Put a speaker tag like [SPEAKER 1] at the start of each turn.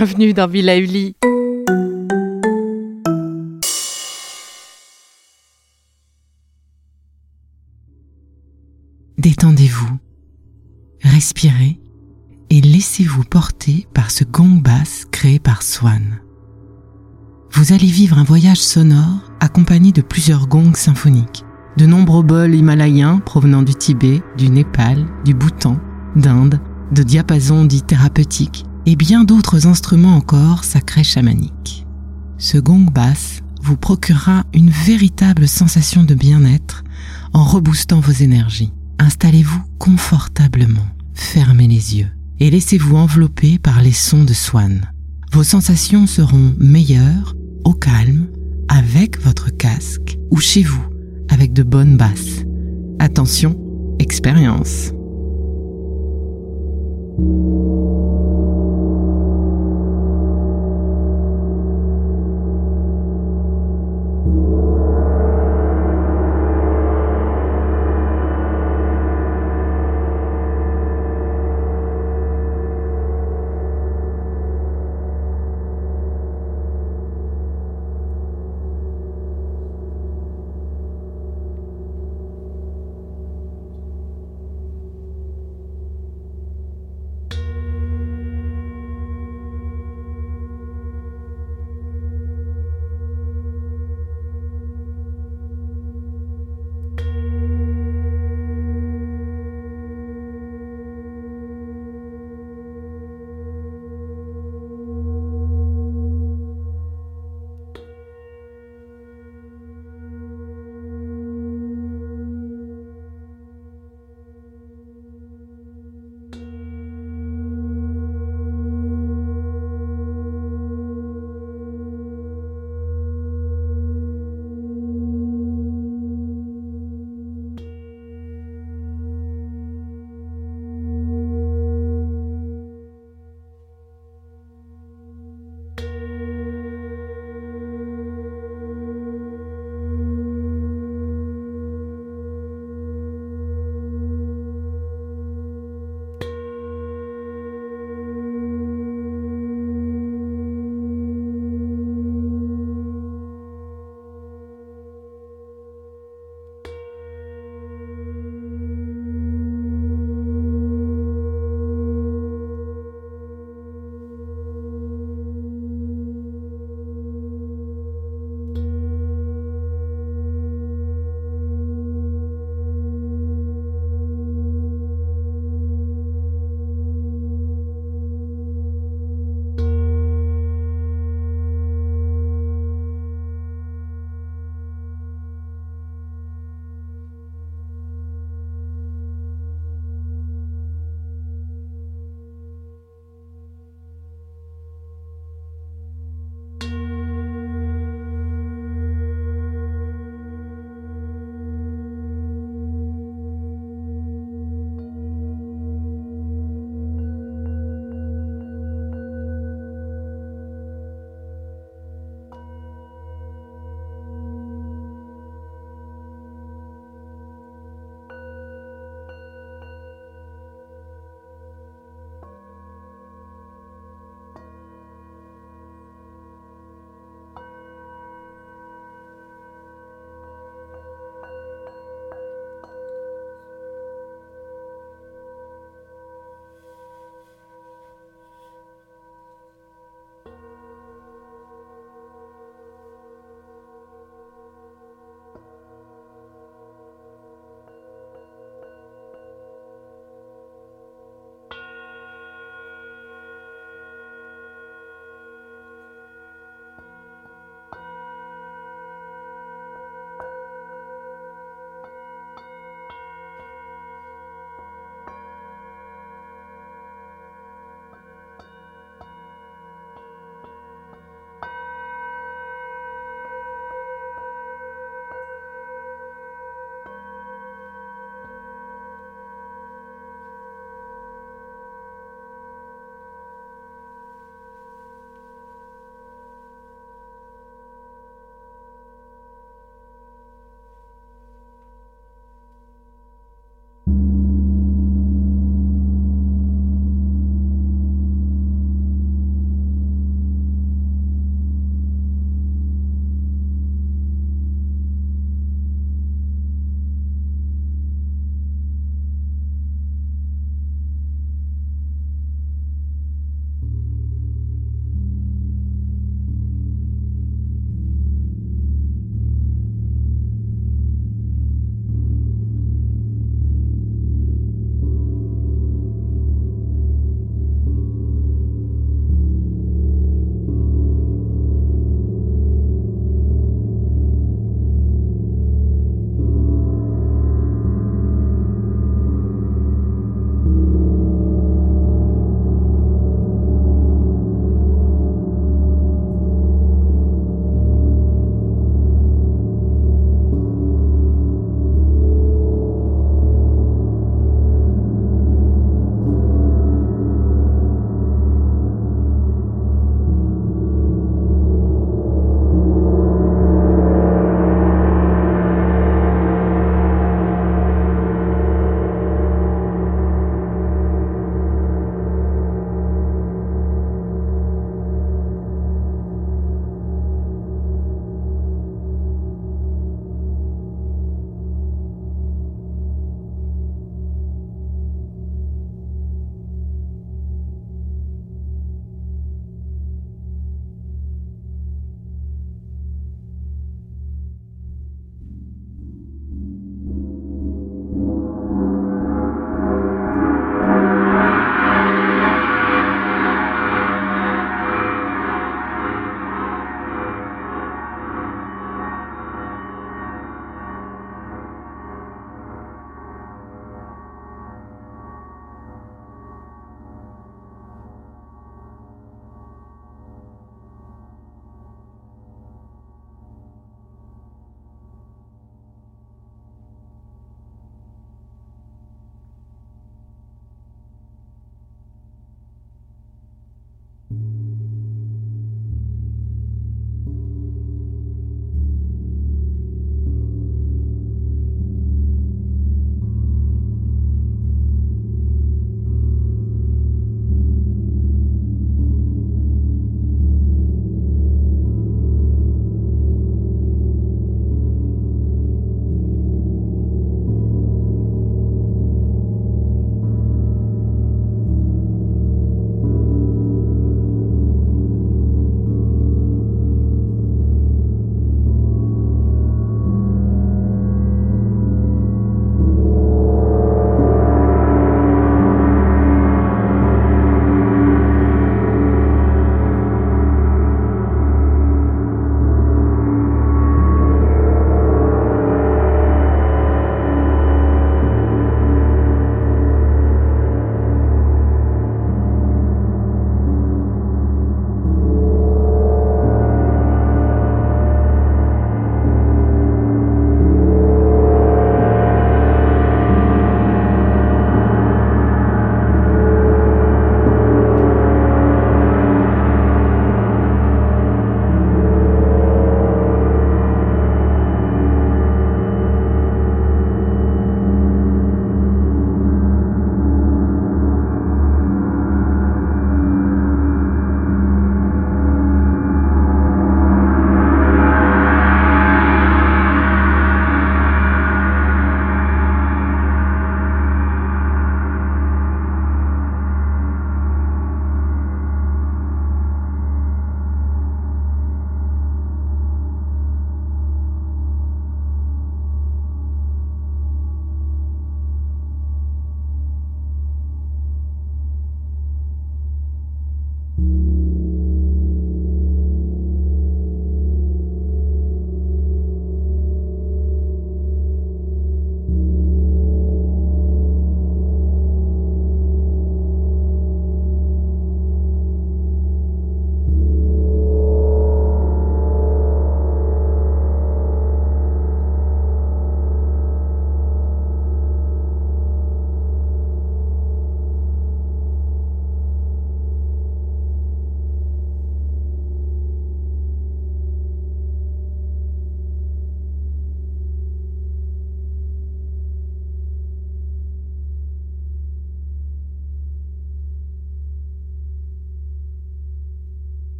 [SPEAKER 1] Bienvenue dans Villa Uli.
[SPEAKER 2] Détendez-vous, respirez et laissez-vous porter par ce gong basse créé par Swan. Vous allez vivre un voyage sonore accompagné de plusieurs gongs symphoniques, de nombreux bols himalayens provenant du Tibet, du Népal, du Bhoutan, d'Inde, de diapasons dits thérapeutiques et bien d'autres instruments encore sacrés chamaniques. Ce gong basse vous procurera une véritable sensation de bien-être en reboostant vos énergies. Installez-vous confortablement, fermez les yeux et laissez-vous envelopper par les sons de Swan. Vos sensations seront meilleures au calme, avec votre casque ou chez vous, avec de bonnes basses. Attention, expérience.